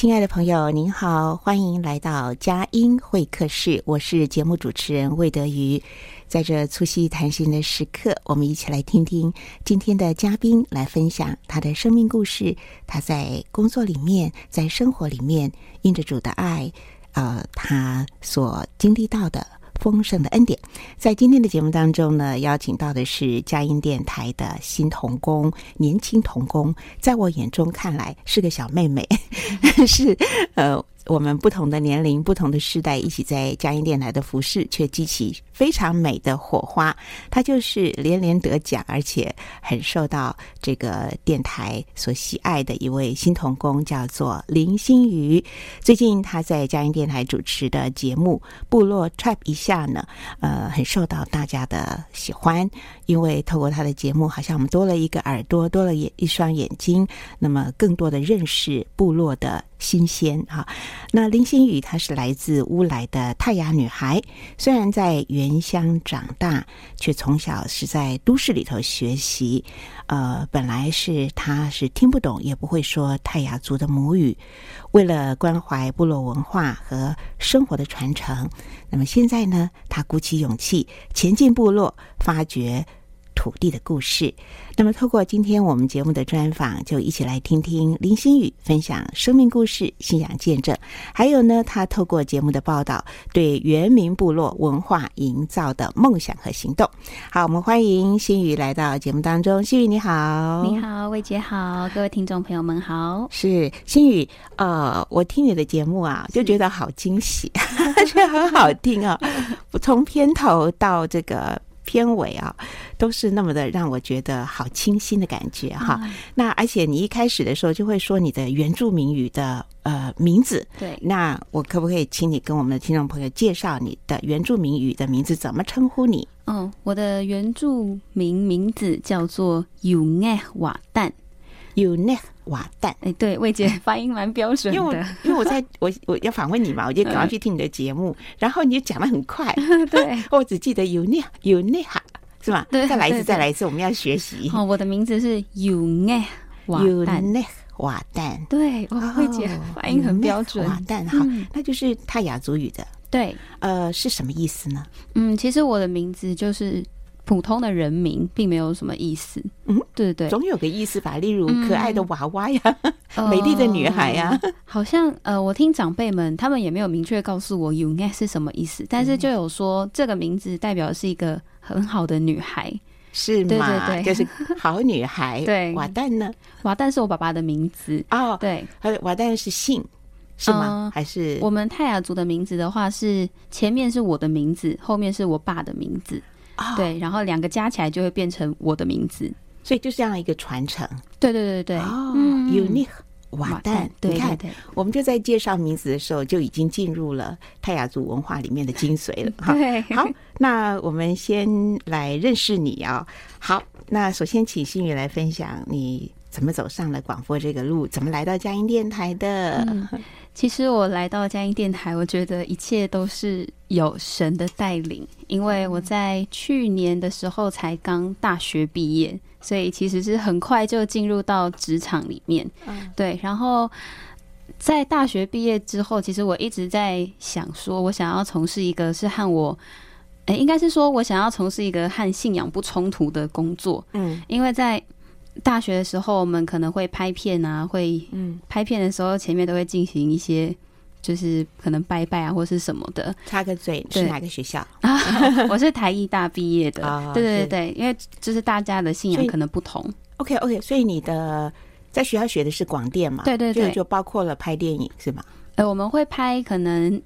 亲爱的朋友，您好，欢迎来到佳音会客室。我是节目主持人魏德瑜。在这促膝谈心的时刻，我们一起来听听今天的嘉宾来分享他的生命故事。他在工作里面，在生活里面，因着主的爱，呃，他所经历到的。丰盛的恩典，在今天的节目当中呢，邀请到的是佳音电台的新童工，年轻童工，在我眼中看来是个小妹妹，是呃。我们不同的年龄、不同的世代，一起在佳音电台的服侍，却激起非常美的火花。他就是连连得奖，而且很受到这个电台所喜爱的一位新童工，叫做林心瑜。最近他在佳音电台主持的节目《部落 Trap 一下》呢，呃，很受到大家的喜欢。因为透过他的节目，好像我们多了一个耳朵，多了一一双眼睛，那么更多的认识部落的。新鲜哈，那林心雨她是来自乌来的泰雅女孩，虽然在原乡长大，却从小是在都市里头学习。呃，本来是她是听不懂，也不会说泰雅族的母语。为了关怀部落文化和生活的传承，那么现在呢，她鼓起勇气前进部落，发掘土地的故事。那么，透过今天我们节目的专访，就一起来听听林心宇分享生命故事、信仰见证。还有呢，他透过节目的报道，对原民部落文化营造的梦想和行动。好，我们欢迎心宇来到节目当中。心宇你好，你好，魏姐好，各位听众朋友们好。是心宇，呃，我听你的节目啊，就觉得好惊喜，而且很好听啊。从片头到这个。片尾啊，都是那么的让我觉得好清新的感觉哈。嗯、那而且你一开始的时候就会说你的原住民语的呃名字，对。那我可不可以请你跟我们的听众朋友介绍你的原住民语的名字？怎么称呼你？嗯，我的原住民名字叫做尤奈瓦旦。尤奈瓦旦，哎，对，魏姐发音蛮标准的。因为我因为我在我我要访问你嘛，我就赶快去听你的节目，嗯、然后你就讲的很快。对，我只记得尤奈尤奈哈，是吧？对，再来一次，再来一次，我们要学习。哦，我的名字是尤奈瓦旦。瓦旦，对，魏姐发音很标准。瓦旦，好，嗯、那就是泰雅族语的。对，呃，是什么意思呢？嗯，其实我的名字就是。普通的人名并没有什么意思，嗯，对对对，总有个意思吧，例如可爱的娃娃呀，嗯、美丽的女孩呀，呃、好像呃，我听长辈们，他们也没有明确告诉我 “Yunga” 是什么意思，但是就有说这个名字代表是一个很好的女孩，是吗？对对对，就是好女孩。对，瓦旦呢？瓦旦是我爸爸的名字哦，对，还有瓦旦是姓是吗？呃、还是我们泰雅族的名字的话，是前面是我的名字，后面是我爸的名字。对，然后两个加起来就会变成我的名字，所以就是这样一个传承。对对对对哦，Unique 瓦旦，你看，我们就在介绍名字的时候就已经进入了泰雅族文化里面的精髓了。哈，好，那我们先来认识你啊。好，那首先请新宇来分享你怎么走上了广播这个路，怎么来到佳音电台的。其实我来到佳音电台，我觉得一切都是。有神的带领，因为我在去年的时候才刚大学毕业，所以其实是很快就进入到职场里面。嗯，对。然后在大学毕业之后，其实我一直在想，说我想要从事一个是和我，诶，应该是说我想要从事一个和信仰不冲突的工作。嗯，因为在大学的时候，我们可能会拍片啊，会嗯，拍片的时候前面都会进行一些。就是可能拜拜啊，或是什么的。插个嘴，是哪个学校？我是台艺大毕业的。哦、对对对，因为就是大家的信仰可能不同。OK OK，所以你的在学校学的是广电嘛？对对对，就，就包括了拍电影是吗？呃，我们会拍，可能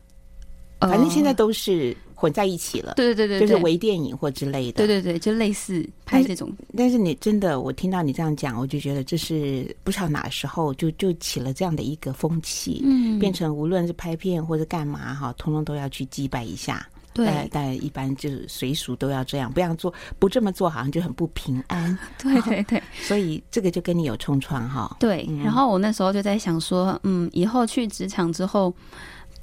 反正现在都是。混在一起了，对对对对，就是微电影或之类的，对对对，就类似拍这种但。但是你真的，我听到你这样讲，我就觉得这是不知道哪时候就就起了这样的一个风气，嗯，变成无论是拍片或者干嘛哈，通通都要去祭拜一下。对，但一般就是随俗都要这样，不要做，不这么做好像就很不平安。对 对对，所以这个就跟你有冲撞哈。对，然后我那时候就在想说，嗯，以后去职场之后。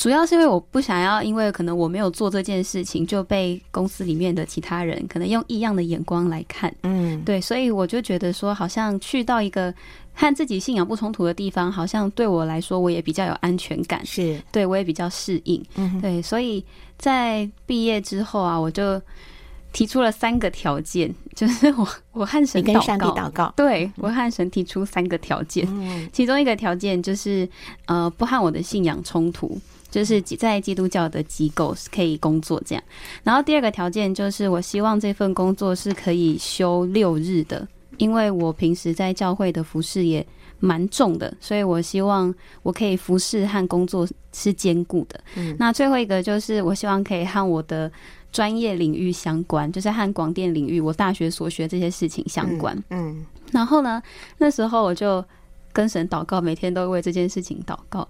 主要是因为我不想要，因为可能我没有做这件事情，就被公司里面的其他人可能用异样的眼光来看。嗯，对，所以我就觉得说，好像去到一个和自己信仰不冲突的地方，好像对我来说，我也比较有安全感。是，对我也比较适应。嗯，对，所以在毕业之后啊，我就提出了三个条件，就是我我和神跟上帝祷告，对我和神提出三个条件，嗯，其中一个条件就是呃，不和我的信仰冲突。就是在基督教的机构可以工作这样，然后第二个条件就是我希望这份工作是可以休六日的，因为我平时在教会的服饰也蛮重的，所以我希望我可以服侍和工作是兼顾的。嗯，那最后一个就是我希望可以和我的专业领域相关，就是和广电领域我大学所学这些事情相关。嗯，然后呢，那时候我就跟神祷告，每天都为这件事情祷告。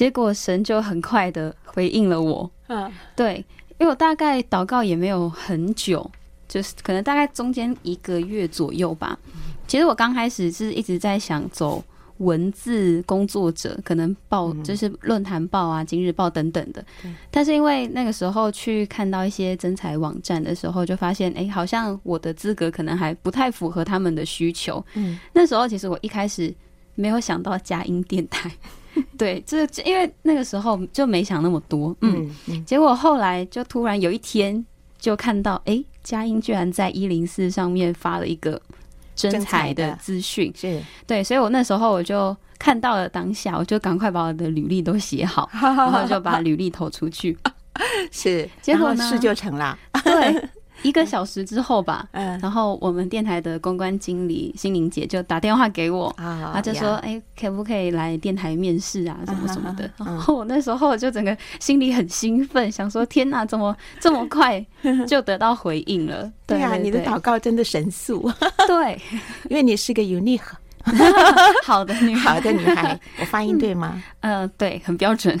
结果神就很快的回应了我，嗯，对，因为我大概祷告也没有很久，就是可能大概中间一个月左右吧。其实我刚开始是一直在想走文字工作者，可能报就是论坛报啊、今日报等等的。但是因为那个时候去看到一些征才网站的时候，就发现，哎，好像我的资格可能还不太符合他们的需求。嗯，那时候其实我一开始没有想到佳音电台。对，这因为那个时候就没想那么多，嗯，嗯，结果后来就突然有一天就看到，哎，佳音居然在一零四上面发了一个真才的资讯，是。对，所以我那时候我就看到了当下，我就赶快把我的履历都写好，然后就把履历投出去，是，结果呢，事就成了，对。一个小时之后吧，嗯，然后我们电台的公关经理心灵姐就打电话给我，啊，她就说，哎，可不可以来电台面试啊，什么什么的。然后我那时候就整个心里很兴奋，想说，天哪，怎么这么快 就得到回应了？对啊，你的祷告真的神速，对，因为你是个 unique，好的女孩，好的女孩，我发音对吗？嗯，对，很标准。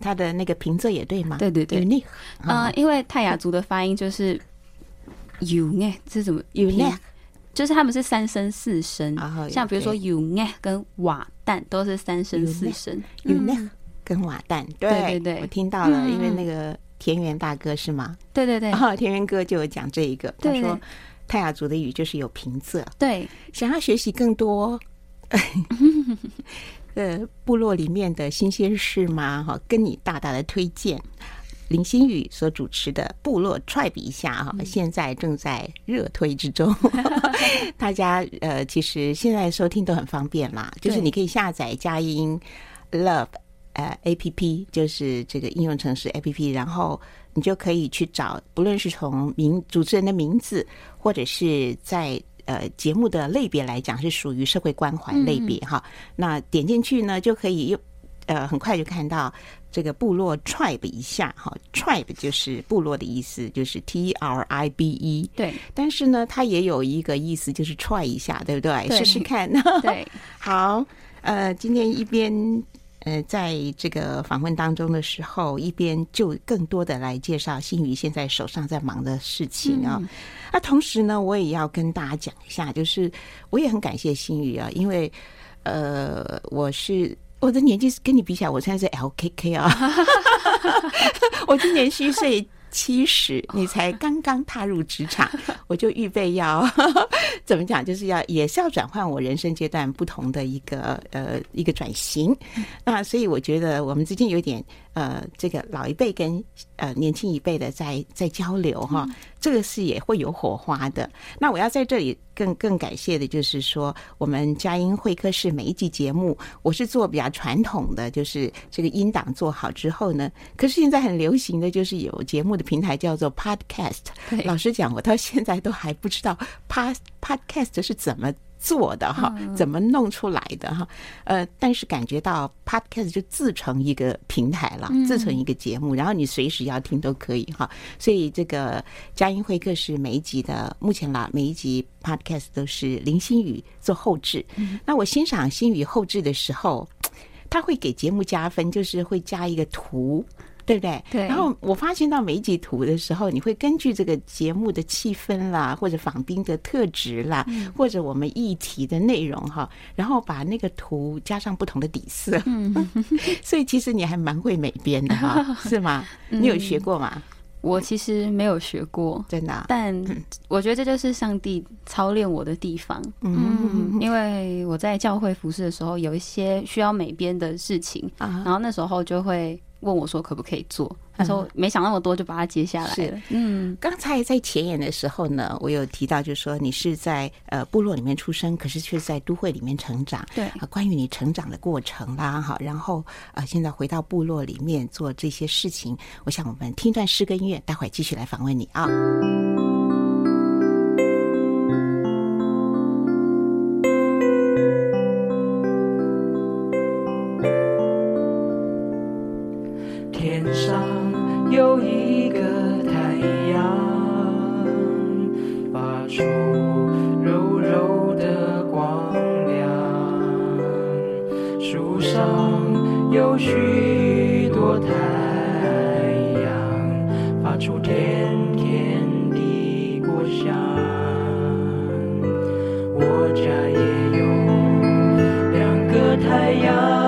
她的那个平仄也对吗？对对对，unique。嗯，因为泰雅族的发音就是。有哎，这是怎么有呢？就是他们是三声四声，像比如说有。哎跟瓦蛋都是三声四声，有呢跟瓦旦，对对对，我听到了，因为那个田园大哥是吗？对对对，田园哥就有讲这一个，他说泰雅族的语就是有平仄，对，想要学习更多，呃，部落里面的新鲜事吗？哈，跟你大大的推荐。林心雨所主持的《部落 Tribe 一下》哈，现在正在热推之中。大家呃，其实现在收听都很方便啦，就是你可以下载佳音 Love 呃 A P P，就是这个应用程式 A P P，然后你就可以去找，不论是从名主持人的名字，或者是在呃节目的类别来讲，是属于社会关怀类别哈。那点进去呢，就可以又呃很快就看到。这个部落 tribe 一下哈，tribe 就是部落的意思，就是 T R I B E。对，但是呢，它也有一个意思，就是 try 一下，对不对？试试看。对，好，呃，今天一边呃在这个访问当中的时候，一边就更多的来介绍新宇现在手上在忙的事情啊。嗯、那同时呢，我也要跟大家讲一下，就是我也很感谢新宇啊，因为呃，我是。我的年纪是跟你比起来，我现在是 LKK 啊！我今年虚岁七十，你才刚刚踏入职场，我就预备要怎么讲，就是要也是要转换我人生阶段不同的一个呃一个转型。那所以我觉得我们之间有点呃这个老一辈跟呃年轻一辈的在在交流哈，这个是也会有火花的。那我要在这里更更感谢的就是说，我们佳音会客室每一集节目，我是做比较传统的，就是这个音档做好之后呢，可是现在很流行的就是有节目的平台叫做 Podcast。老实讲，我到现在都还不知道 Pod Podcast 是怎么做的哈，怎么弄出来的哈？呃，但是感觉到 Podcast 就自成一个平台了，自成一个节目，然后你随时要听都可以哈。所以这个佳音会客室每一集的目前啦，每一集 Podcast 都是林心雨做后置。那我欣赏心雨后置的时候，他会给节目加分，就是会加一个图。对不对？对。然后我发现到每一集图的时候，你会根据这个节目的气氛啦，或者访宾的特质啦，嗯、或者我们议题的内容哈，然后把那个图加上不同的底色。嗯。所以其实你还蛮会美编的哈，是吗？你有学过吗？嗯、我其实没有学过，真的、啊。但我觉得这就是上帝操练我的地方。嗯。因为我在教会服侍的时候，有一些需要美编的事情啊，然后那时候就会。问我说可不可以做？他说没想那么多，就把它接下来了。嗯，刚才在前言的时候呢，我有提到，就是说你是在呃部落里面出生，可是却在都会里面成长。对，关于你成长的过程啦，哈，然后啊，现在回到部落里面做这些事情，我想我们听段诗歌音乐，待会儿继续来访问你啊。有一个太阳发出柔柔的光亮树上有许多太阳发出甜甜的果香我家也有两个太阳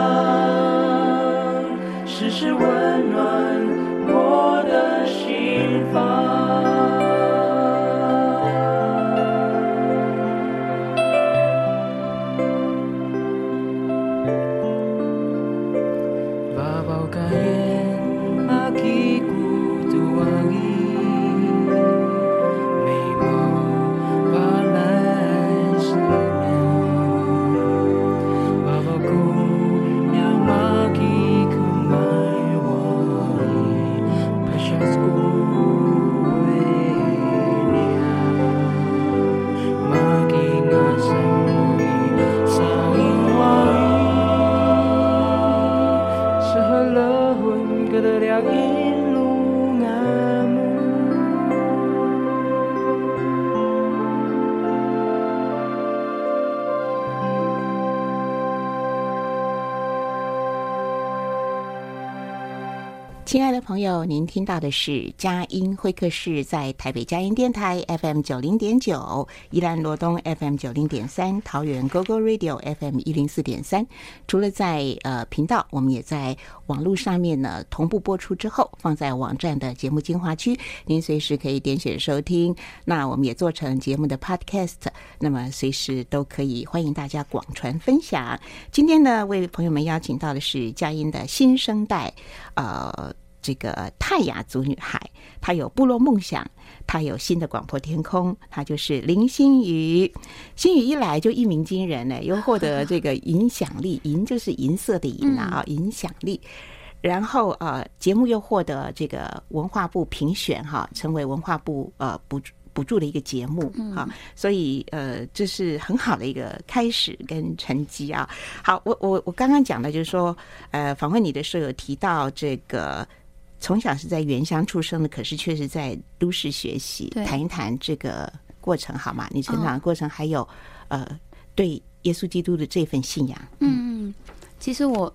您听到的是佳音会客室，在台北佳音电台 FM 九零点九，宜兰罗东 FM 九零点三，桃园 GoGo Radio FM 一零四点三。除了在呃频道，我们也在网络上面呢同步播出之后，放在网站的节目精华区，您随时可以点选收听。那我们也做成节目的 Podcast，那么随时都可以欢迎大家广传分享。今天呢，为朋友们邀请到的是佳音的新生代，呃。这个泰雅族女孩，她有部落梦想，她有新的广阔天空，她就是林心雨。心雨一来就一鸣惊人呢，又获得这个影响力，银就是银色的银啊，影响力。然后呃，节目又获得这个文化部评选哈，成为文化部呃补补助的一个节目哈，所以呃，这是很好的一个开始跟成绩啊。好，我我我刚刚讲的就是说，呃，访问你的时候有提到这个。从小是在原乡出生的，可是却是在都市学习。谈一谈这个过程好吗？你成长的过程，还有、哦、呃，对耶稣基督的这份信仰。嗯，其实我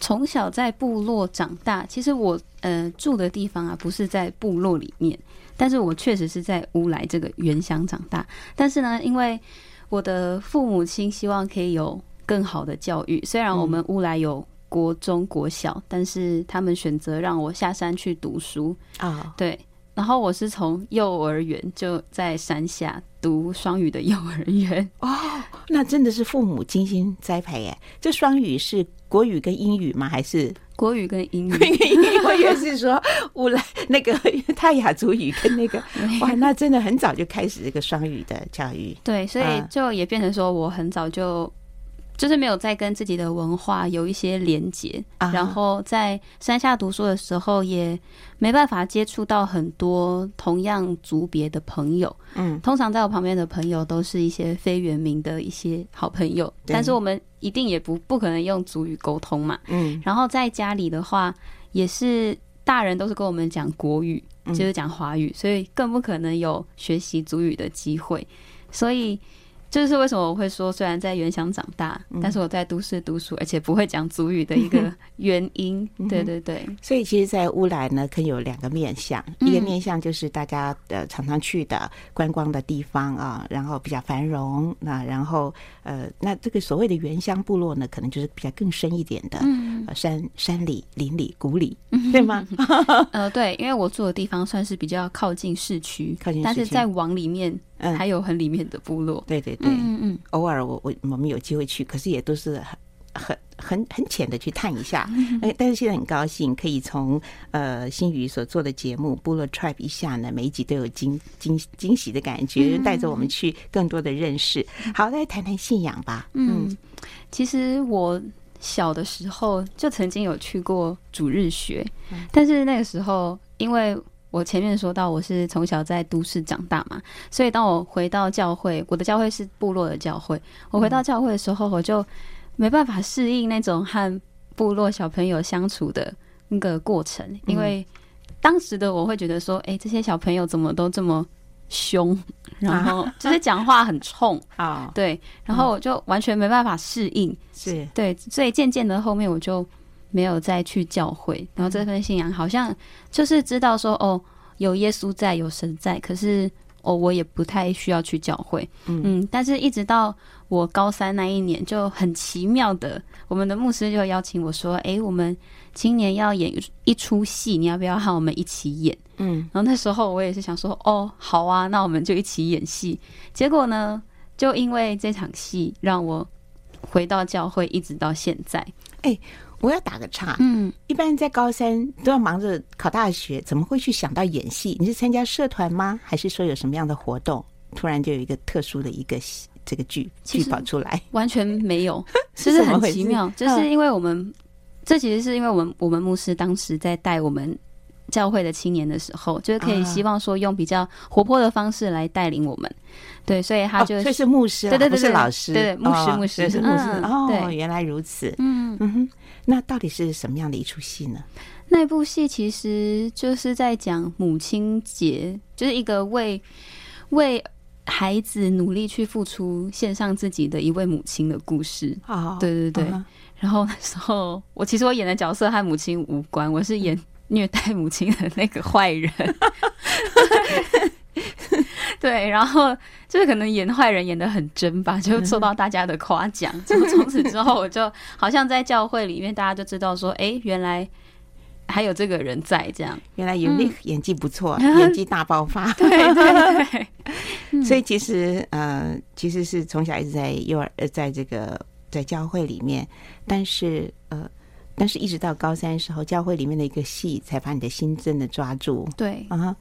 从小在部落长大。其实我呃住的地方啊，不是在部落里面，但是我确实是在乌来这个原乡长大。但是呢，因为我的父母亲希望可以有更好的教育，虽然我们乌来有。国中、国小，但是他们选择让我下山去读书啊。Oh. 对，然后我是从幼儿园就在山下读双语的幼儿园 哦，那真的是父母精心栽培耶。这双语是国语跟英语吗？还是国语跟英语？我也是说乌来那个 泰雅族语跟那个 哇，那真的很早就开始这个双语的教育。对，所以就也变成说我很早就。就是没有再跟自己的文化有一些连结，然后在山下读书的时候也没办法接触到很多同样族别的朋友。嗯，通常在我旁边的朋友都是一些非原民的一些好朋友，但是我们一定也不不可能用族语沟通嘛。嗯，然后在家里的话，也是大人都是跟我们讲国语，就是讲华语，所以更不可能有学习族语的机会，所以。这就是为什么我会说，虽然在原乡长大，但是我在都市读书，而且不会讲族语的一个 原因。对对对，所以其实，在乌来呢，可以有两个面向，一个面向就是大家呃常常去的观光的地方啊，然后比较繁荣。那然后呃，那这个所谓的原乡部落呢，可能就是比较更深一点的，山山里、林里、谷里，对吗？呃，对，因为我住的地方算是比较靠近市区，靠近，但是在往里面。嗯，还有很里面的部落，对对对，嗯嗯，偶尔我我我们有机会去，可是也都是很很很很浅的去探一下。哎，但是现在很高兴可以从呃新宇所做的节目《部落 Tribe》一下呢，每一集都有惊惊惊喜的感觉，带着我们去更多的认识。好，来谈谈信仰吧。嗯，其实我小的时候就曾经有去过主日学，但是那个时候因为。我前面说到，我是从小在都市长大嘛，所以当我回到教会，我的教会是部落的教会。我回到教会的时候，我就没办法适应那种和部落小朋友相处的那个过程，因为当时的我会觉得说，哎，这些小朋友怎么都这么凶，然后 就是讲话很冲 啊，对，然后我就完全没办法适应，是对，所以渐渐的后面我就。没有再去教会，然后这份信仰好像就是知道说哦，有耶稣在，有神在，可是哦，我也不太需要去教会，嗯，嗯，但是一直到我高三那一年，就很奇妙的，我们的牧师就邀请我说，哎，我们今年要演一出戏，你要不要和我们一起演？嗯，然后那时候我也是想说，哦，好啊，那我们就一起演戏。结果呢，就因为这场戏，让我回到教会，一直到现在，哎。我要打个岔，嗯，一般在高三都要忙着考大学，怎么会去想到演戏？你是参加社团吗？还是说有什么样的活动，突然就有一个特殊的一个这个剧剧跑出来？完全没有，就是很奇妙，就是因为我们这其实是因为我们我们牧师当时在带我们教会的青年的时候，就是可以希望说用比较活泼的方式来带领我们。对，所以他就所以是牧师，对对对，是老师，对牧师牧师是牧师。哦，原来如此，嗯嗯哼。那到底是什么样的一出戏呢？那部戏其实就是在讲母亲节，就是一个为为孩子努力去付出、献上自己的一位母亲的故事。啊，对对对。然后那时候，我其实我演的角色和母亲无关，我是演虐待母亲的那个坏人。对，然后就是可能演坏人演的很真吧，就受到大家的夸奖。就从此之后，我就好像在教会里面，大家就知道说，哎，原来还有这个人在这样。原来有那个演技不错，嗯、演技大爆发。对对对。所以其实呃，其实是从小一直在幼儿呃，在这个在教会里面，但是呃，但是一直到高三的时候，教会里面的一个戏才把你的心真的抓住。对啊。Uh-huh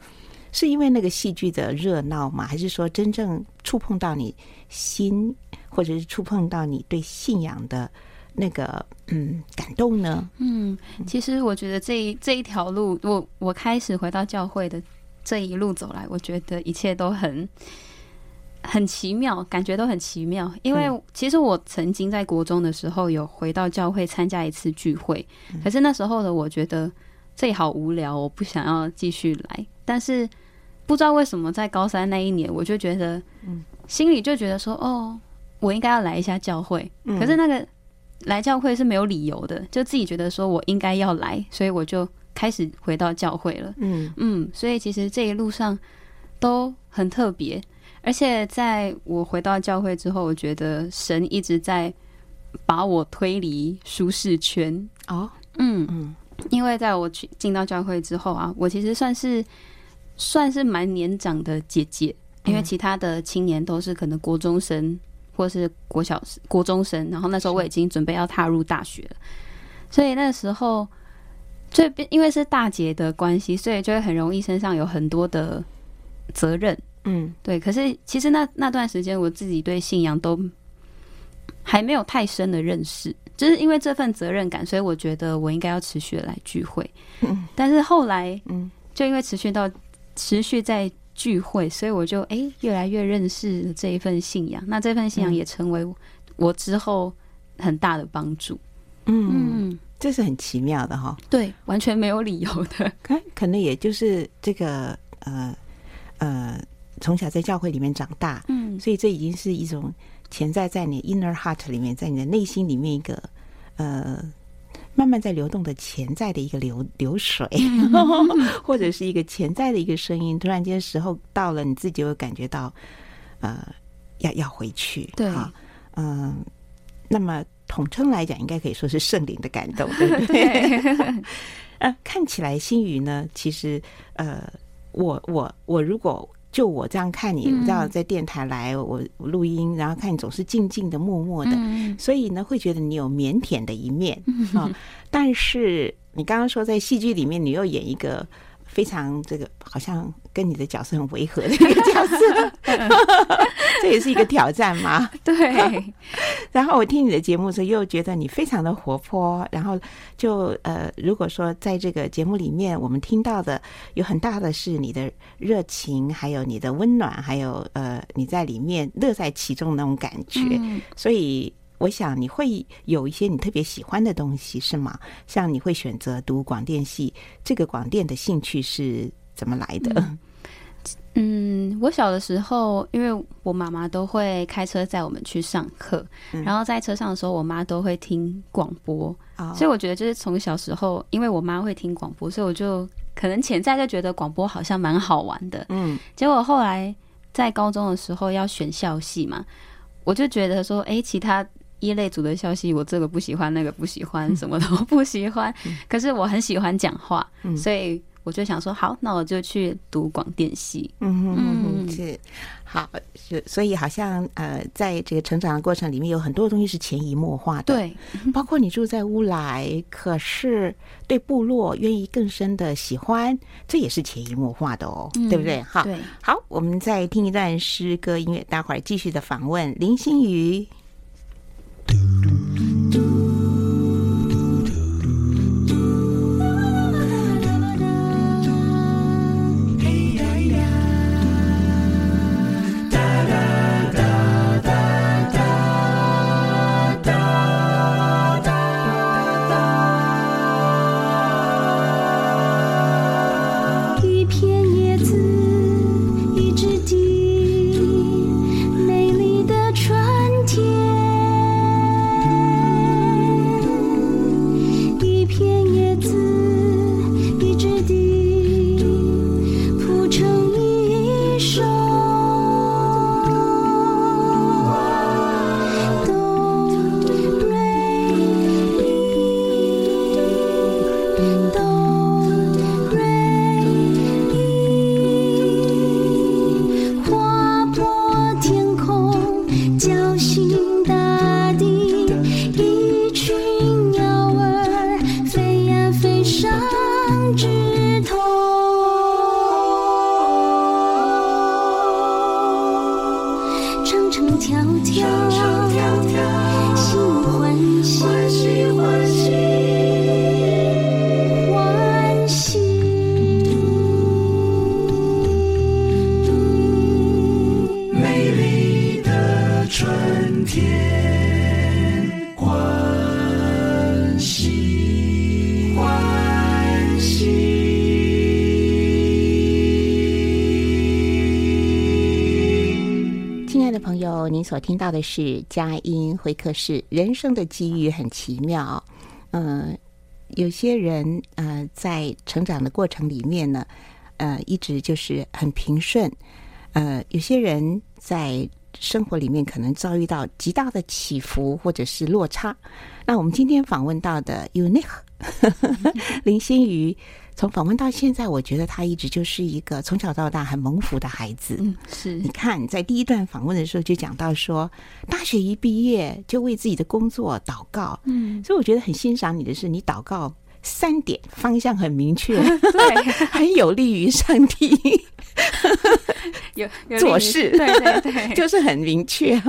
是因为那个戏剧的热闹吗？还是说真正触碰到你心，或者是触碰到你对信仰的那个嗯感动呢？嗯，其实我觉得这一这一条路，我我开始回到教会的这一路走来，我觉得一切都很很奇妙，感觉都很奇妙。因为其实我曾经在国中的时候有回到教会参加一次聚会，可是那时候的我觉得这里好无聊，我不想要继续来，但是。不知道为什么，在高三那一年，我就觉得，心里就觉得说，哦，我应该要来一下教会。可是那个来教会是没有理由的，就自己觉得说我应该要来，所以我就开始回到教会了。嗯嗯，所以其实这一路上都很特别，而且在我回到教会之后，我觉得神一直在把我推离舒适圈。哦，嗯嗯，因为在我去进到教会之后啊，我其实算是。算是蛮年长的姐姐，因为其他的青年都是可能国中生或是国小国中生，然后那时候我已经准备要踏入大学了，所以那时候就因为是大姐的关系，所以就会很容易身上有很多的责任。嗯，对。可是其实那那段时间，我自己对信仰都还没有太深的认识，就是因为这份责任感，所以我觉得我应该要持续的来聚会。嗯，但是后来，嗯，就因为持续到持续在聚会，所以我就哎越来越认识这一份信仰。那这份信仰也成为我之后很大的帮助。嗯，嗯，这是很奇妙的哈。对，完全没有理由的。可可能也就是这个呃呃。从小在教会里面长大，嗯，所以这已经是一种潜在在你 inner heart 里面，在你的内心里面一个呃慢慢在流动的潜在的一个流流水，或者是一个潜在的一个声音。突然间时候到了，你自己会感觉到呃要要回去，对，嗯、呃，那么统称来讲，应该可以说是圣灵的感动，对不对？呃，看起来新宇呢，其实呃，我我我如果。就我这样看你，我知道在电台来我录音，然后看你总是静静的、默默的，所以呢会觉得你有腼腆的一面 啊。但是你刚刚说在戏剧里面，你又演一个非常这个好像跟你的角色很违和的一个角色，这也是一个挑战吗？对。然后我听你的节目的时候，又觉得你非常的活泼。然后就呃，如果说在这个节目里面，我们听到的有很大的是你的热情，还有你的温暖，还有呃你在里面乐在其中的那种感觉。嗯、所以我想你会有一些你特别喜欢的东西，是吗？像你会选择读广电系，这个广电的兴趣是怎么来的？嗯嗯，我小的时候，因为我妈妈都会开车载我们去上课，嗯、然后在车上的时候，我妈都会听广播，哦、所以我觉得就是从小时候，因为我妈会听广播，所以我就可能潜在就觉得广播好像蛮好玩的。嗯，结果后来在高中的时候要选校系嘛，我就觉得说，哎，其他一类组的消息，我这个不喜欢，那个不喜欢，什么都不喜欢，嗯、可是我很喜欢讲话，嗯、所以。我就想说，好，那我就去读广电系。嗯嗯，是好，是所以好像呃，在这个成长的过程里面，有很多东西是潜移默化的。对，包括你住在乌来，可是对部落愿意更深的喜欢，这也是潜移默化的哦，嗯、对不对？好，对好，我们再听一段诗歌音乐，待会儿继续的访问林心瑜。do, do, do. 所听到的是佳音会客室。人生的机遇很奇妙，嗯、有些人呃在成长的过程里面呢，呃，一直就是很平顺，呃，有些人在生活里面可能遭遇到极大的起伏或者是落差。那我们今天访问到的 UNIQ 林心瑜。从访问到现在，我觉得他一直就是一个从小到大很蒙福的孩子。嗯，是。你看，在第一段访问的时候就讲到说，大学一毕业就为自己的工作祷告。嗯，所以我觉得很欣赏你的是，你祷告三点方向很明确，对，很有利于上帝 有做事。对对对，就是很明确。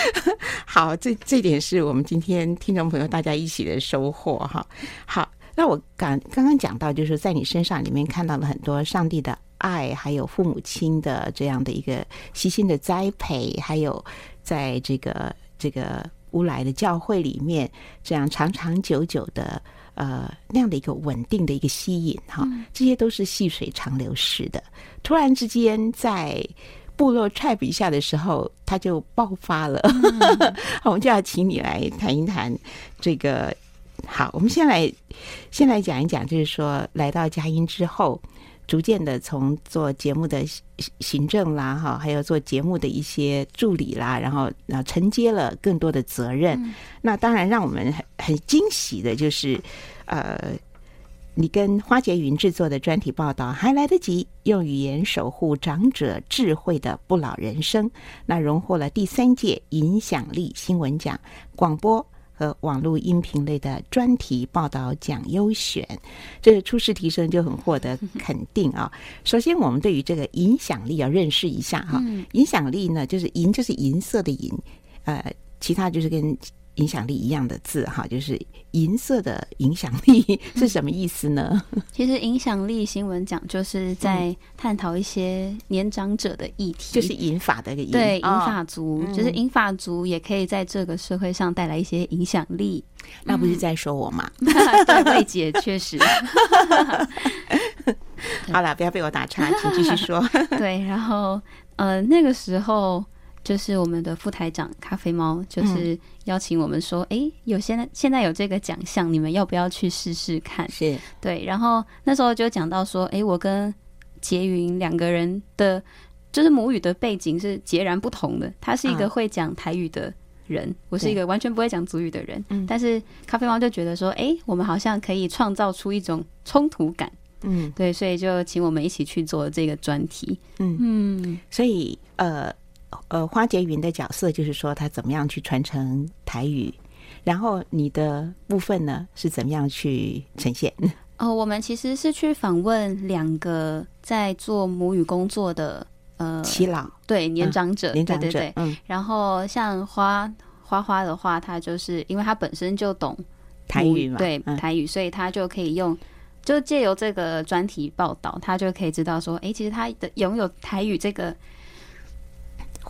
好，这这点是我们今天听众朋友大家一起的收获哈。好。那我刚刚刚讲到，就是在你身上里面看到了很多上帝的爱，还有父母亲的这样的一个悉心的栽培，还有在这个这个乌来的教会里面，这样长长久久的呃那样的一个稳定的一个吸引哈，这些都是细水长流式的。突然之间在部落 tribe 一下的时候，它就爆发了。嗯、我们就要请你来谈一谈这个。好，我们先来先来讲一讲，就是说来到佳音之后，逐渐的从做节目的行政啦，哈，还有做节目的一些助理啦，然后然后承接了更多的责任。嗯、那当然让我们很很惊喜的就是，呃，你跟花洁云制作的专题报道还来得及用语言守护长者智慧的不老人生，那荣获了第三届影响力新闻奖广播。和网络音频类的专题报道奖优选，这个初试提升就很获得肯定啊。首先，我们对于这个影响力要认识一下哈。影响力呢，就是银，就是银色的银，呃，其他就是跟。影响力一样的字哈，就是银色的影响力是什么意思呢？其实影响力新闻讲就是在探讨一些年长者的议题，就是银发的一个银，对银发族，就是银发族也可以在这个社会上带来一些影响力。那不是在说我吗？对，慧姐确实。好了，不要被我打岔，请继续说。对，然后呃，那个时候。就是我们的副台长咖啡猫，就是邀请我们说，哎、嗯，有现在现在有这个奖项，你们要不要去试试看？是对。然后那时候就讲到说，哎，我跟杰云两个人的，就是母语的背景是截然不同的。他是一个会讲台语的人，啊、我是一个完全不会讲祖语的人。但是咖啡猫就觉得说，哎，我们好像可以创造出一种冲突感。嗯，对，所以就请我们一起去做这个专题。嗯嗯，所以呃。呃，花洁云的角色就是说他怎么样去传承台语，然后你的部分呢是怎么样去呈现？哦，我们其实是去访问两个在做母语工作的呃耆老，对年长者，嗯、年长者，对对对，嗯。然后像花花花的话，他就是因为他本身就懂台语嘛，对台语，所以他就可以用，就借由这个专题报道，他就可以知道说，哎，其实他的拥有台语这个。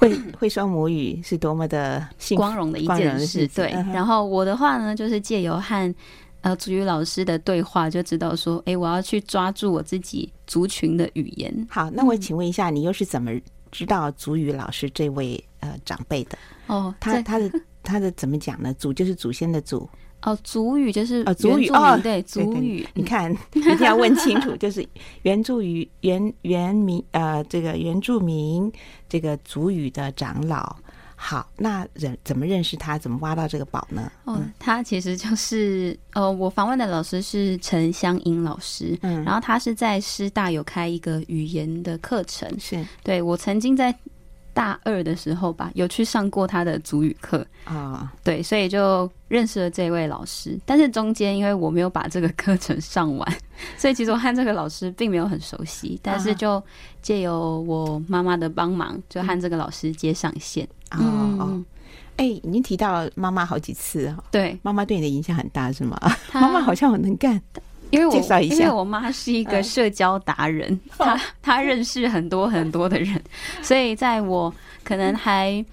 会 会说母语是多么的光荣的一件事，对。然后我的话呢，就是借由和呃主语老师的对话，就知道说，哎，我要去抓住我自己族群的语言。好，那我请问一下，你又是怎么知道主语老师这位呃长辈的？哦，他他的他的怎么讲呢？祖就是祖先的祖。哦，族语就是哦，族语哦，对，族语，你看 一定要问清楚，就是原住语原原民呃，这个原住民这个族语的长老。好，那人怎么认识他？怎么挖到这个宝呢？哦，他其实就是呃，我访问的老师是陈香英老师，嗯，然后他是在师大有开一个语言的课程，是对我曾经在。大二的时候吧，有去上过他的主语课啊，对，所以就认识了这位老师。但是中间因为我没有把这个课程上完，所以其实我和这个老师并没有很熟悉。但是就借由我妈妈的帮忙，就和这个老师接上线。哦哦，哎，已经提到妈妈好几次哈，对，妈妈对你的影响很大是吗？妈妈好像很能干。因为我因为我妈是一个社交达人，她她认识很多很多的人，所以在我可能还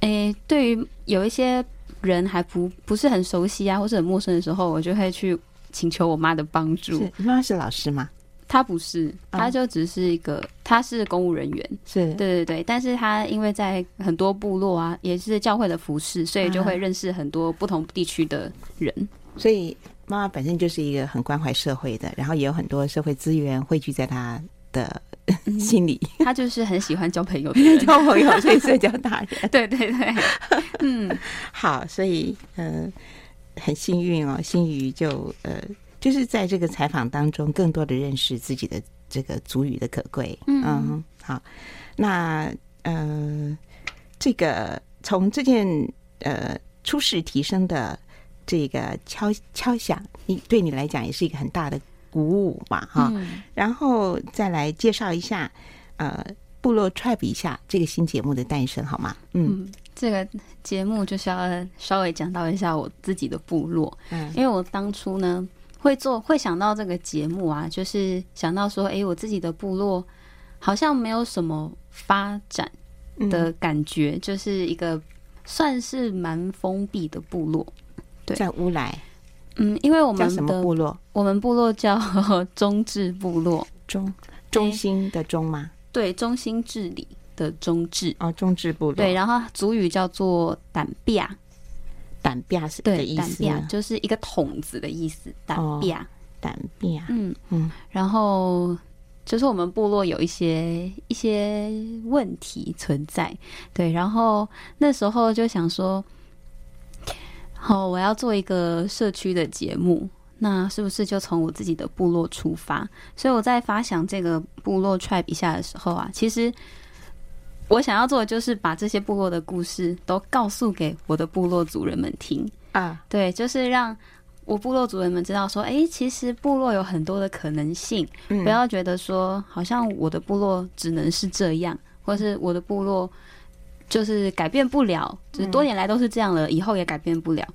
诶、欸、对于有一些人还不不是很熟悉啊，或是很陌生的时候，我就会去请求我妈的帮助。你妈是老师吗？她不是，她就只是一个，她是公务人员，是对对对。但是她因为在很多部落啊，也是教会的服饰，所以就会认识很多不同地区的人，所以。妈妈本身就是一个很关怀社会的，然后也有很多社会资源汇聚在她的心里。他就是很喜欢交朋友的人，交朋友，所以社交达人。对对对，嗯，好，所以嗯、呃，很幸运哦，心瑜就呃，就是在这个采访当中，更多的认识自己的这个族语的可贵。嗯，嗯，好，那呃，这个从这件呃初试提升的这个敲敲响，你对你来讲也是一个很大的鼓舞嘛，哈。嗯、然后再来介绍一下呃部落 Tribe 一下这个新节目的诞生，好吗？嗯。嗯这个节目就是要稍微讲到一下我自己的部落，嗯，因为我当初呢会做会想到这个节目啊，就是想到说，哎，我自己的部落好像没有什么发展的感觉，嗯、就是一个算是蛮封闭的部落。对，在乌来，嗯，因为我们的什么部落？我们部落叫 中治部落，中中心的中吗？对，中心治理。的中治哦，中治部落对，然后族语叫做“胆边”，胆边是对，胆边就是一个桶子的意思。胆边，胆边，嗯嗯。然后就是我们部落有一些一些问题存在，对。然后那时候就想说，好，我要做一个社区的节目，那是不是就从我自己的部落出发？所以我在发想这个部落 Tribe 一下的时候啊，其实。我想要做的就是把这些部落的故事都告诉给我的部落族人们听啊，对，就是让我部落族人们知道说，哎，其实部落有很多的可能性，不要觉得说好像我的部落只能是这样，或是我的部落就是改变不了，就是多年来都是这样了，以后也改变不了。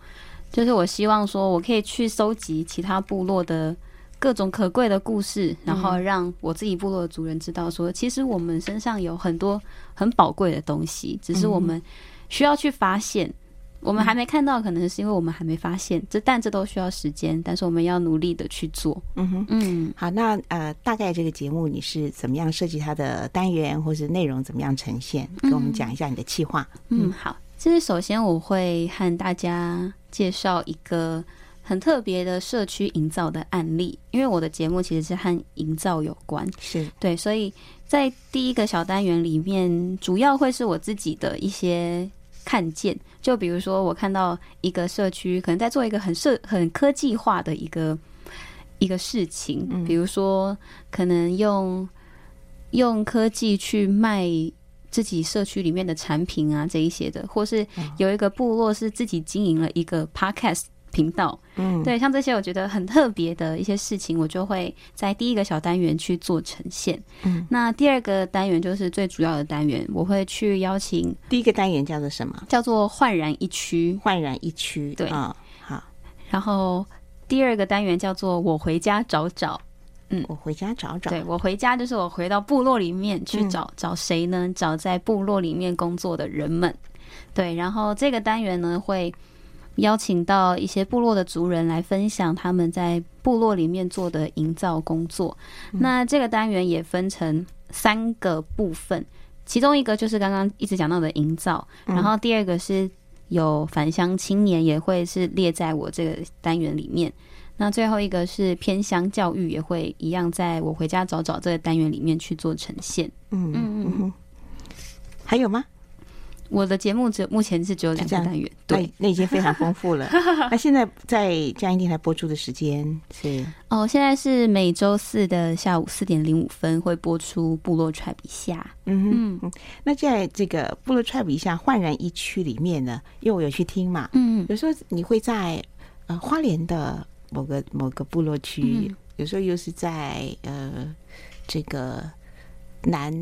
就是我希望说我可以去搜集其他部落的。各种可贵的故事，然后让我自己部落的族人知道说，说其实我们身上有很多很宝贵的东西，只是我们需要去发现。我们还没看到，可能是因为我们还没发现。这但这都需要时间，但是我们要努力的去做。嗯哼，嗯，好，那呃，大概这个节目你是怎么样设计它的单元，或是内容怎么样呈现？跟我们讲一下你的计划。嗯，嗯，好，就是首先我会和大家介绍一个。很特别的社区营造的案例，因为我的节目其实是和营造有关，是对，所以在第一个小单元里面，主要会是我自己的一些看见，就比如说我看到一个社区可能在做一个很社很科技化的一个一个事情，嗯、比如说可能用用科技去卖自己社区里面的产品啊这一些的，或是有一个部落是自己经营了一个 podcast。频道，嗯，对，像这些我觉得很特别的一些事情，我就会在第一个小单元去做呈现。嗯，那第二个单元就是最主要的单元，我会去邀请。第一个单元叫做什么？叫做焕然一区。焕然一区，对啊，好。然后第二个单元叫做我回家找找。嗯，我回家找找。对，我回家就是我回到部落里面去找、嗯、找谁呢？找在部落里面工作的人们。对，然后这个单元呢会。邀请到一些部落的族人来分享他们在部落里面做的营造工作。那这个单元也分成三个部分，其中一个就是刚刚一直讲到的营造，然后第二个是有返乡青年也会是列在我这个单元里面。那最后一个是偏乡教育，也会一样在我回家找找这个单元里面去做呈现。嗯嗯嗯，还有吗？我的节目只目前是只有两个单元，对，那已经非常丰富了。那现在在嘉音电台播出的时间是？哦，现在是每周四的下午四点零五分会播出《部落 Tribe 一下》。嗯嗯，那在这个《部落 Tribe 一下》焕然一区里面呢，因为我有去听嘛，嗯，有时候你会在呃花莲的某个某个部落区，嗯、有时候又是在呃这个南。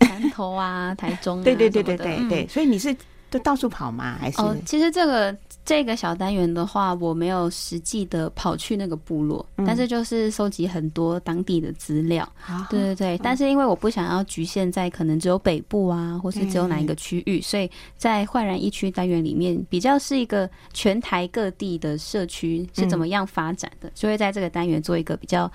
南投啊，台中啊，对对对对对对，所以你是都到处跑吗？还是？哦，其实这个这个小单元的话，我没有实际的跑去那个部落，但是就是收集很多当地的资料。对对对，但是因为我不想要局限在可能只有北部啊，或是只有哪一个区域，所以在焕然一区单元里面，比较是一个全台各地的社区是怎么样发展的，就会在这个单元做一个比较。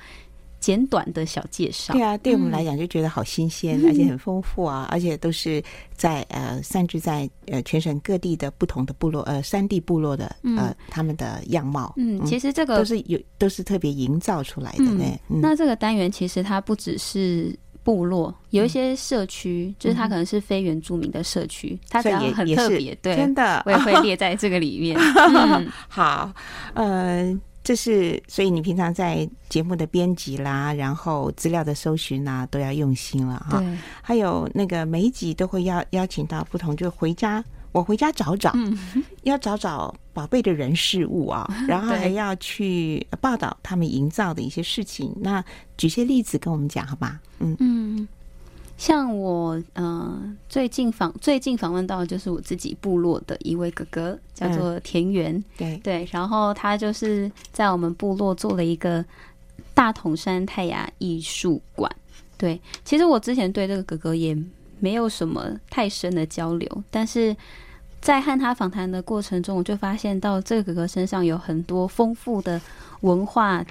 简短的小介绍，对啊，对我们来讲就觉得好新鲜，嗯、而且很丰富啊，而且都是在呃散居在呃全省各地的不同的部落，呃山地部落的呃、嗯、他们的样貌。嗯，其实这个都是有都是特别营造出来的呢。那这个单元其实它不只是部落，有一些社区，嗯、就是它可能是非原住民的社区，它只要很特别，对，真的，我也会列在这个里面。嗯、好，呃，这是所以你平常在节目的编辑啦，然后资料的搜寻啊，都要用心了哈。对，还有那个每一集都会邀邀请到不同，就回家。我回家找找，嗯、要找找宝贝的人事物啊，然后还要去报道他们营造的一些事情。那举些例子跟我们讲好吗？嗯嗯，像我呃最近访最近访问到的就是我自己部落的一位哥哥，叫做田园、嗯。对对，然后他就是在我们部落做了一个大同山泰雅艺术馆。对，其实我之前对这个哥哥也没有什么太深的交流，但是。在和他访谈的过程中，我就发现到这个哥哥身上有很多丰富的文化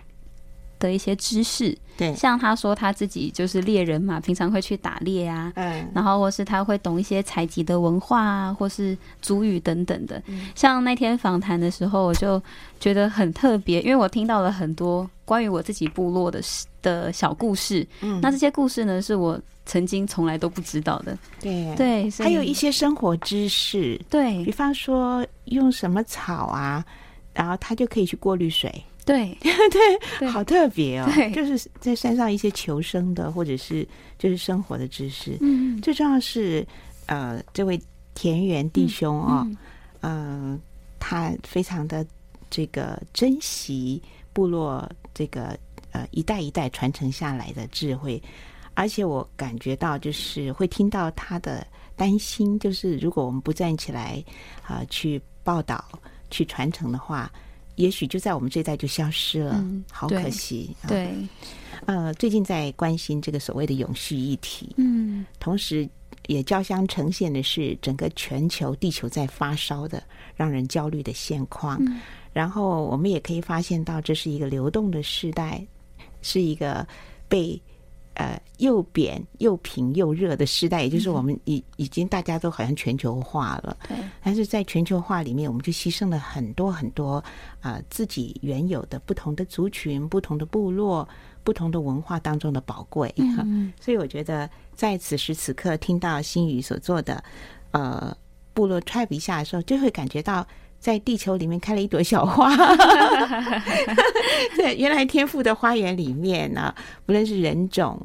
的一些知识。对，像他说他自己就是猎人嘛，平常会去打猎啊，嗯，然后或是他会懂一些采集的文化啊，或是族语等等的。嗯，像那天访谈的时候，我就觉得很特别，因为我听到了很多关于我自己部落的的小故事。嗯，那这些故事呢，是我。曾经从来都不知道的，对对，还有一些生活知识，对，比方说用什么草啊，然后他就可以去过滤水，对 对，好特别哦，就是在山上一些求生的或者是就是生活的知识，嗯，最重要是呃，这位田园弟兄哦，嗯，呃，他非常的这个珍惜部落这个呃一代一代传承下来的智慧。而且我感觉到，就是会听到他的担心，就是如果我们不站起来啊、呃，去报道、去传承的话，也许就在我们这一代就消失了，嗯、好可惜。对，呃，最近在关心这个所谓的永续议题，嗯，同时也交相呈现的是整个全球地球在发烧的、让人焦虑的现况。嗯、然后我们也可以发现到，这是一个流动的时代，是一个被。呃，又扁又平又热的时代，也就是我们已已经大家都好像全球化了。对。但是在全球化里面，我们就牺牲了很多很多啊、呃，自己原有的不同的族群、不同的部落、不同的文化当中的宝贵。嗯。所以我觉得，在此时此刻听到新语所做的呃部落 tribe 一下的时候，就会感觉到。在地球里面开了一朵小花，对，原来天赋的花园里面呢，不论是人种、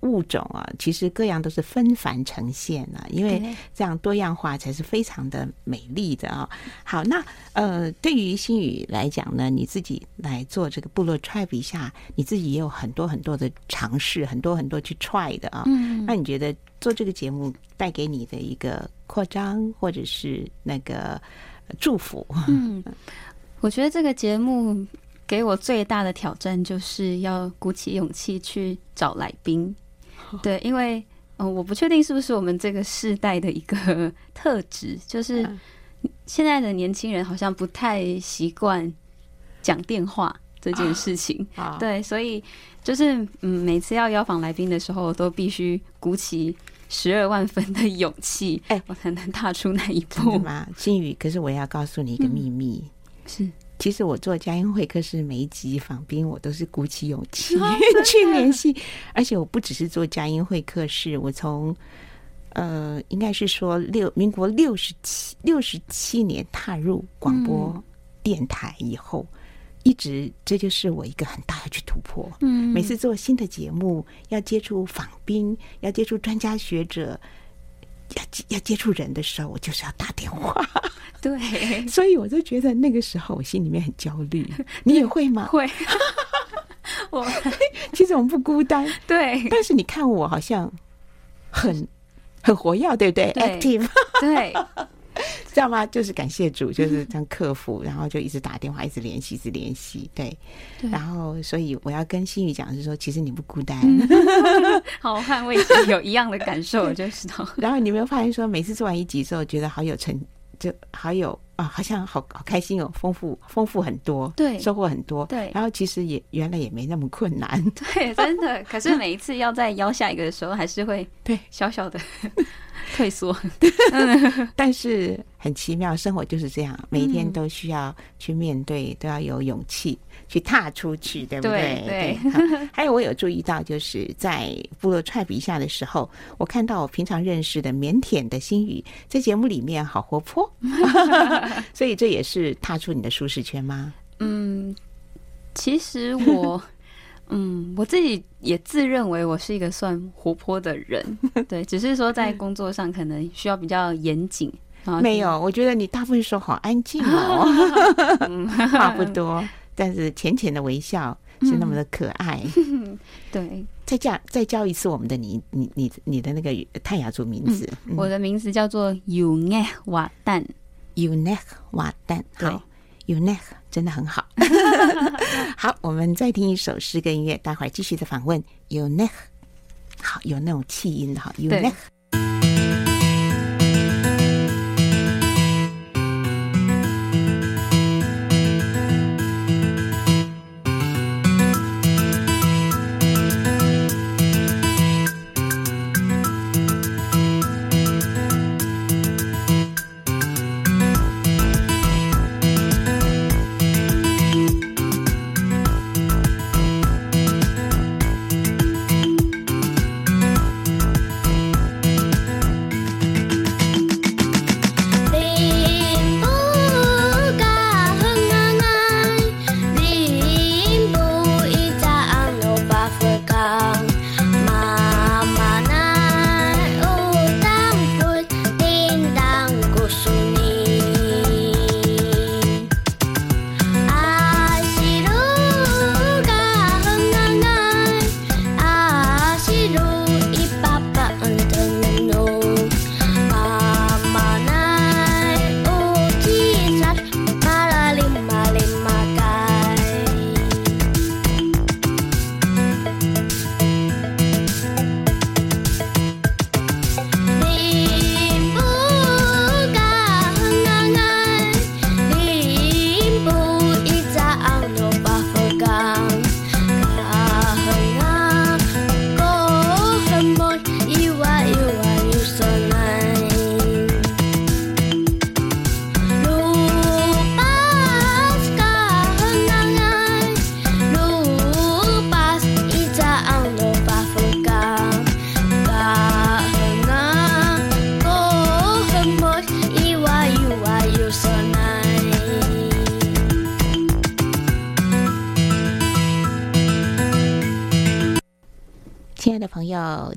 物种啊，其实各样都是纷繁呈现啊，因为这样多样化才是非常的美丽的啊。好，那呃，对于心宇来讲呢，你自己来做这个部落 tribe 一下，你自己也有很多很多的尝试，很多很多去 try 的啊。嗯，那你觉得做这个节目带给你的一个扩张，或者是那个？祝福。嗯，我觉得这个节目给我最大的挑战，就是要鼓起勇气去找来宾。对，因为嗯，我不确定是不是我们这个世代的一个特质，就是现在的年轻人好像不太习惯讲电话这件事情。对，所以就是嗯，每次要邀访来宾的时候，我都必须鼓起。十二万分的勇气，哎，我才能踏出那一步。吗？心宇，可是我要告诉你一个秘密，嗯、是，其实我做佳音会客室每一集访宾，我都是鼓起勇气 去联系，而且我不只是做佳音会客室，我从呃，应该是说六民国六十七六十七年踏入广播电台以后。嗯一直，这就是我一个很大的去突破。嗯，每次做新的节目，要接触访宾，要接触专家学者，要要接触人的时候，我就是要打电话。对，所以我就觉得那个时候我心里面很焦虑。你也会吗？会。我其实我们不孤单。对。但是你看我好像很很活跃，对不对，对？Active。对。知道吗？就是感谢主，就是这样克服，然后就一直打电话，一直联系，一直联系。对，对，然后所以我要跟心宇讲，是说其实你不孤单。好，我看我已经有一样的感受，我就知道。然后你没有发现说，每次做完一集之后，觉得好有成就，好有啊，好像好好开心哦，丰富丰富很多，对，收获很多，对。然后其实也原来也没那么困难，对，真的。可是每一次要再邀下一个的时候，还是会对小小的。退缩。但是很奇妙，生活就是这样，每一天都需要去面对，都要有勇气去踏出去，对不对？对。对 还有，我有注意到，就是在部落踹笔下的时候，我看到我平常认识的腼腆的心语，在节目里面好活泼，所以这也是踏出你的舒适圈吗？嗯，其实我。嗯，我自己也自认为我是一个算活泼的人，对，只是说在工作上可能需要比较严谨。没有，我觉得你大部分时候好安静哦，话不多，但是浅浅的微笑是那么的可爱。嗯、对，再叫再教一次我们的你你你你的那个泰雅族名字、嗯，我的名字叫做 Unek 瓦旦，Unek 瓦旦，对。Unek 真的很好，好，我们再听一首诗歌音乐，待会儿继续的访问 Unek，好，有那种气音的哈，Unek。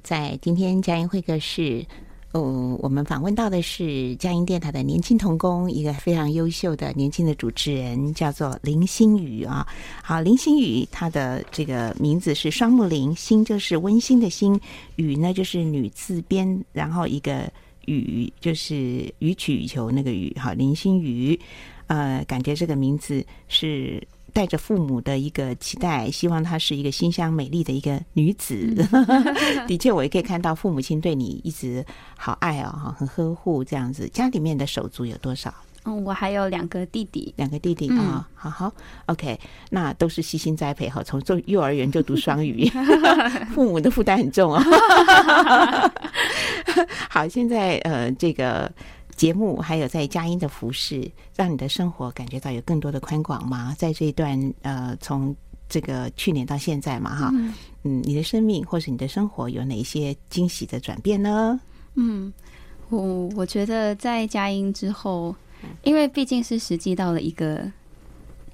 在今天佳音会客室，哦，我们访问到的是佳音电台的年轻童工，一个非常优秀的年轻的主持人，叫做林心雨啊。好，林心雨，她的这个名字是双木林，心就是温馨的心，雨呢就是女字边，然后一个雨就是予取予求那个雨。好，林心雨，呃，感觉这个名字是。带着父母的一个期待，希望她是一个馨香美丽的一个女子。的确，我也可以看到父母亲对你一直好爱哦，很呵护这样子。家里面的手足有多少？嗯，我还有两个弟弟，两个弟弟啊、哦，好好，OK，那都是悉心栽培哈，从做幼儿园就读双语，父母的负担很重哦。好，现在呃，这个。节目还有在佳音的服饰，让你的生活感觉到有更多的宽广吗？在这一段呃，从这个去年到现在嘛，哈，嗯，你的生命或是你的生活有哪些惊喜的转变呢？嗯，我我觉得在佳音之后，因为毕竟是实际到了一个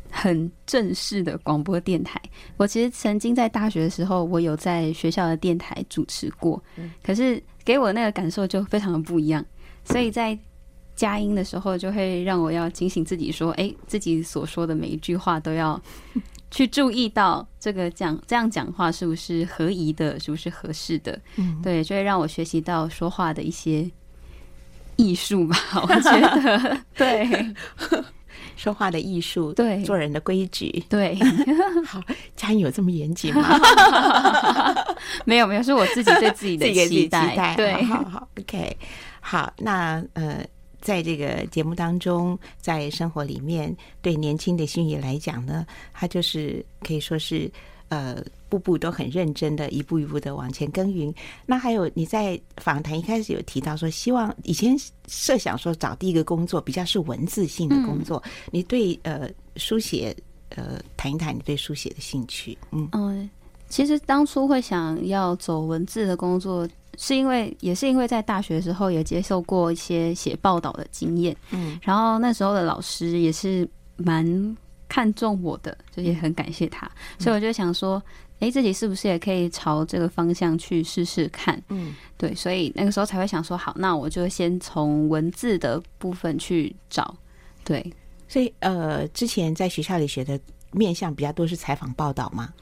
很正式的广播电台。我其实曾经在大学的时候，我有在学校的电台主持过，可是给我那个感受就非常的不一样，所以在。佳音的时候，就会让我要警醒自己，说：“哎，自己所说的每一句话都要去注意到这个讲这样讲话是不是合宜的，是不是合适的？嗯，对，就会让我学习到说话的一些艺术吧。我觉得，对，说话的艺术，对，做人的规矩，对。好，佳音有这么严谨吗？没有，没有，是我自己对自己的期待。期待对，好好，OK，好，那呃。在这个节目当中，在生活里面，对年轻的心雨来讲呢，他就是可以说是呃，步步都很认真的，一步一步的往前耕耘。那还有你在访谈一开始有提到说，希望以前设想说找第一个工作比较是文字性的工作，嗯、你对呃书写呃谈一谈你对书写的兴趣？嗯嗯，其实当初会想要走文字的工作。是因为也是因为在大学的时候也接受过一些写报道的经验，嗯，然后那时候的老师也是蛮看重我的，就也很感谢他，所以我就想说，哎，自己是不是也可以朝这个方向去试试看？嗯，对，所以那个时候才会想说，好，那我就先从文字的部分去找，对，所以呃，之前在学校里学的面向比较多是采访报道吗？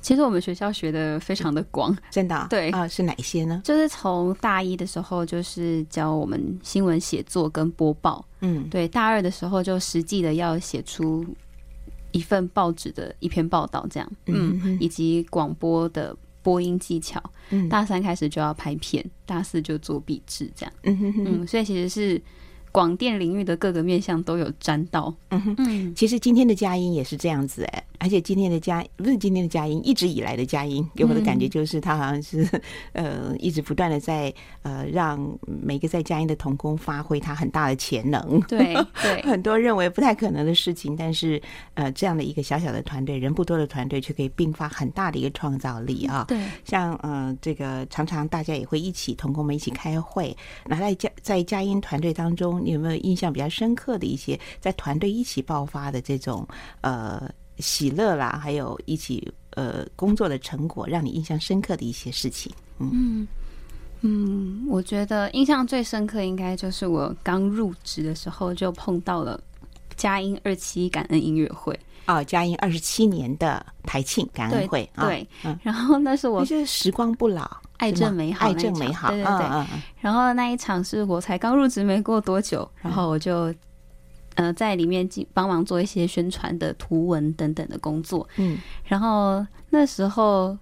其实我们学校学的非常的广，真的、啊、对。啊，是哪些呢？就是从大一的时候就是教我们新闻写作跟播报，嗯，对，大二的时候就实际的要写出一份报纸的一篇报道，这样，嗯，嗯，以及广播的播音技巧，嗯，大三开始就要拍片，大四就做笔制，这样，嗯哼哼嗯，所以其实是。广电领域的各个面向都有沾到。嗯哼，其实今天的佳音也是这样子哎，而且今天的佳不是今天的佳音，一直以来的佳音给我的感觉就是，他好像是呃一直不断的在呃让每个在佳音的童工发挥他很大的潜能。对 对，很多认为不太可能的事情，但是呃这样的一个小小的团队，人不多的团队，却可以并发很大的一个创造力啊。对，像呃这个常常大家也会一起童工们一起开会，那在佳在佳音团队当中。你有没有印象比较深刻的一些在团队一起爆发的这种呃喜乐啦，还有一起呃工作的成果，让你印象深刻的一些事情？嗯嗯，我觉得印象最深刻应该就是我刚入职的时候就碰到了佳音二七感恩音乐会哦，佳音二十七年的台庆感恩会，对，对嗯，然后那是我就是时光不老。爱正美好，爱正美好，对对对。嗯嗯、然后那一场是我才刚入职没过多久，然后我就呃在里面帮忙做一些宣传的图文等等的工作。嗯，然后那时候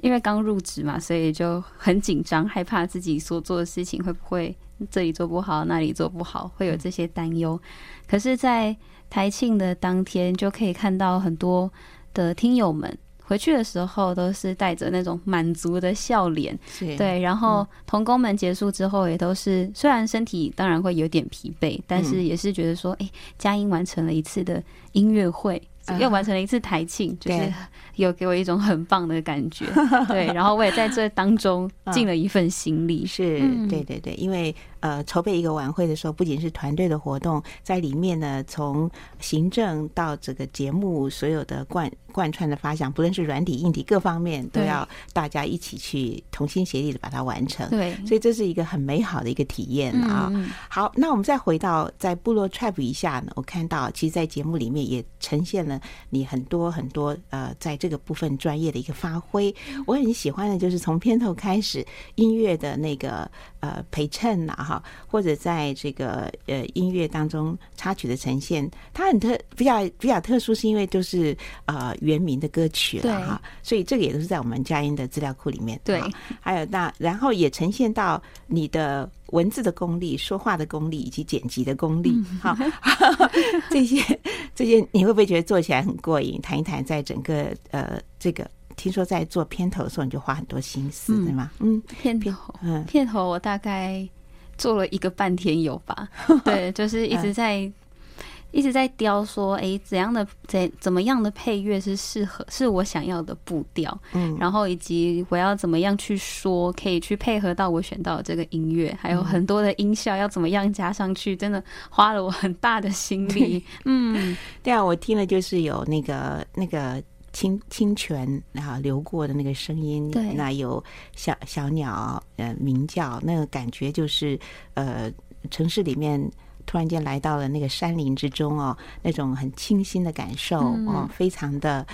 因为刚入职嘛，所以就很紧张，害怕自己所做的事情会不会这里做不好，那里做不好，会有这些担忧。可是，在台庆的当天，就可以看到很多的听友们。回去的时候都是带着那种满足的笑脸，对。然后童工们结束之后也都是，虽然身体当然会有点疲惫，但是也是觉得说，哎，佳音完成了一次的音乐会，又完成了一次台庆，就是有给我一种很棒的感觉。对，然后我也在这当中尽了一份心力。是，对对对，因为。呃，筹备一个晚会的时候，不仅是团队的活动，在里面呢，从行政到这个节目所有的贯贯穿的发想，不论是软体、硬体各方面，都要大家一起去同心协力的把它完成。对，所以这是一个很美好的一个体验啊。嗯、好，那我们再回到在部落 Tribe 一下呢，我看到其实，在节目里面也呈现了你很多很多呃，在这个部分专业的一个发挥。我很喜欢的就是从片头开始音乐的那个呃陪衬呐，哈。或者在这个呃音乐当中插曲的呈现，它很特比较比较特殊，是因为都是呃原名的歌曲了哈，所以这个也都是在我们佳音的资料库里面。对，还有那然后也呈现到你的文字的功力、说话的功力以及剪辑的功力。好，这些这些你会不会觉得做起来很过瘾？谈一谈，在整个呃这个听说在做片头的时候，你就花很多心思，对吗？嗯，片头，嗯，片头我大概。做了一个半天有吧？对，就是一直在一直在雕，说哎，怎样的怎怎么样的配乐是适合是我想要的步调，嗯，然后以及我要怎么样去说，可以去配合到我选到的这个音乐，还有很多的音效要怎么样加上去，真的花了我很大的心力。嗯，对啊，我听了就是有那个那个。清清泉啊，流过的那个声音，对，那有小小鸟呃鸣叫，那个感觉就是呃城市里面突然间来到了那个山林之中哦，那种很清新的感受哦，非常的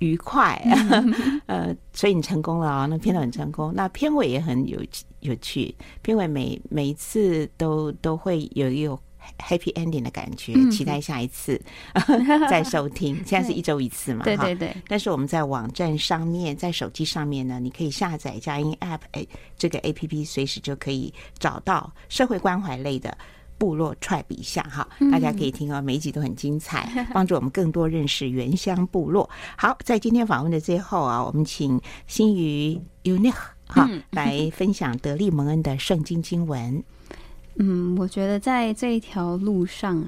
愉快，嗯、呃，所以你成功了啊、哦，那片头很成功，那片尾也很有有趣，片尾每每一次都都会有有。Happy ending 的感觉，期待下一次 再收听。现在是一周一次嘛？对对对。但是我们在网站上面，在手机上面呢，你可以下载佳音 App，哎，这个 APP 随时就可以找到社会关怀类的部落 tribe 一下哈，大家可以听哦，每一集都很精彩，帮助我们更多认识原乡部落。好，在今天访问的最后啊，我们请新宇 Unique 哈 来分享德利蒙恩的圣经经文。嗯，我觉得在这一条路上，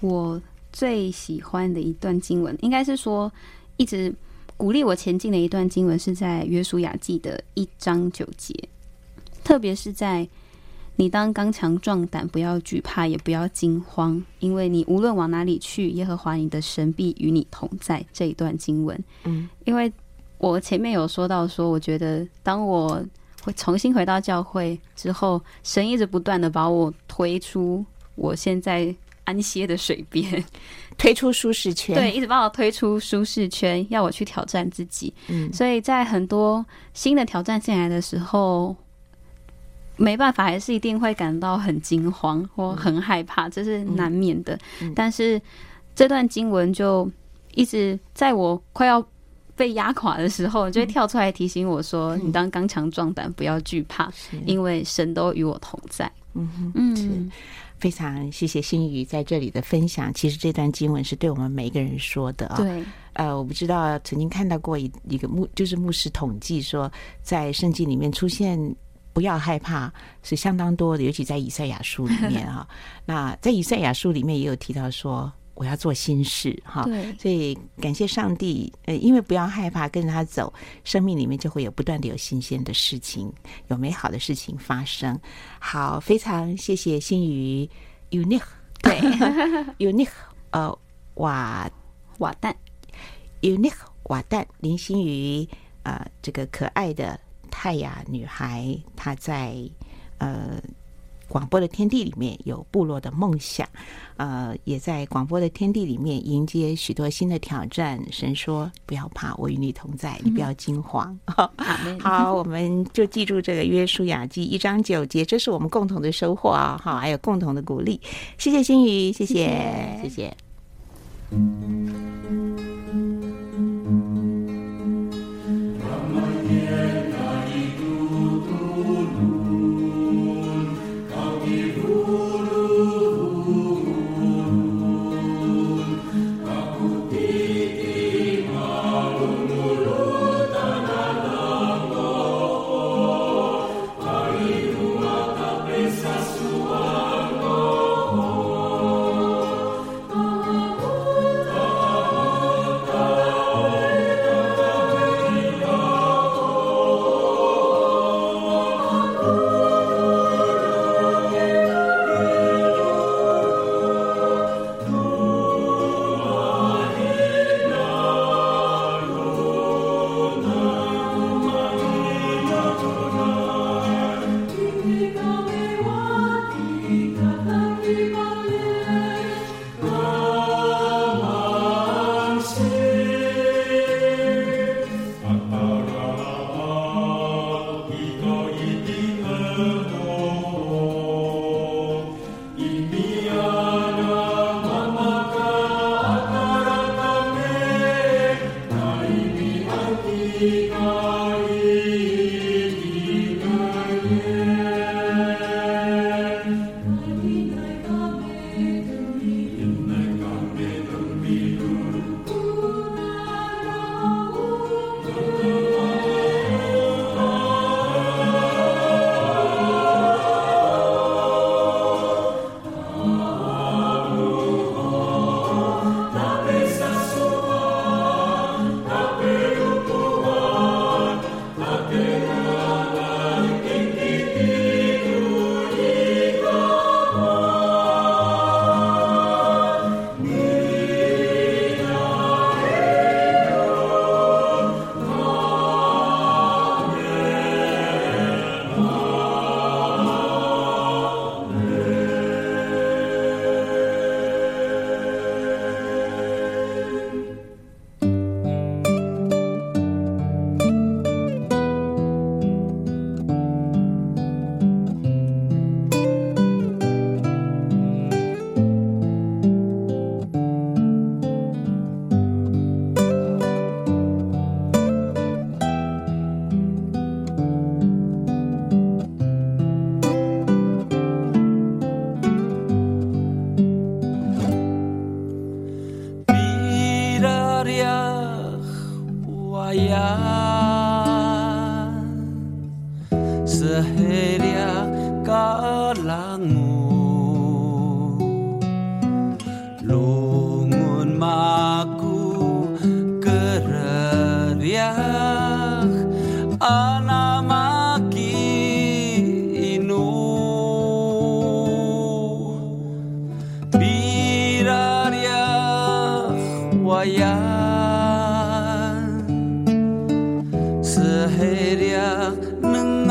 我最喜欢的一段经文，应该是说一直鼓励我前进的一段经文，是在约书亚记的一章九节，特别是在。你当刚强壮胆，不要惧怕，也不要惊慌，因为你无论往哪里去，耶和华你的神必与你同在。这一段经文，嗯，因为我前面有说到说，我觉得当我会重新回到教会之后，神一直不断的把我推出我现在安歇的水边，推出舒适圈，对，一直把我推出舒适圈，要我去挑战自己。嗯，所以在很多新的挑战进来的时候。没办法，还是一定会感到很惊慌或很害怕，这是难免的。嗯嗯、但是这段经文就一直在我快要被压垮的时候，就会跳出来提醒我说：“嗯、你当刚强壮胆，不要惧怕，因为神都与我同在。”嗯哼嗯，非常谢谢心宇在这里的分享。其实这段经文是对我们每一个人说的啊。对，呃，我不知道曾经看到过一一个牧，就是牧师统计说，在圣经里面出现。不要害怕，是相当多的，尤其在以赛亚书里面哈。那在以赛亚书里面也有提到说，我要做心事哈。所以感谢上帝，呃，因为不要害怕，跟着他走，生命里面就会有不断的有新鲜的事情，有美好的事情发生。好，非常谢谢新宇 Unique，对，Unique，呃，瓦瓦旦，Unique 瓦旦林新宇啊，呃，这个可爱的。泰雅女孩，她在呃广播的天地里面有部落的梦想，呃，也在广播的天地里面迎接许多新的挑战。神说：“不要怕，我与你同在，你不要惊慌。嗯”好，我们就记住这个约书亚记一章九节，这是我们共同的收获啊！好，还有共同的鼓励。谢谢心宇，谢谢，谢谢。谢谢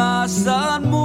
本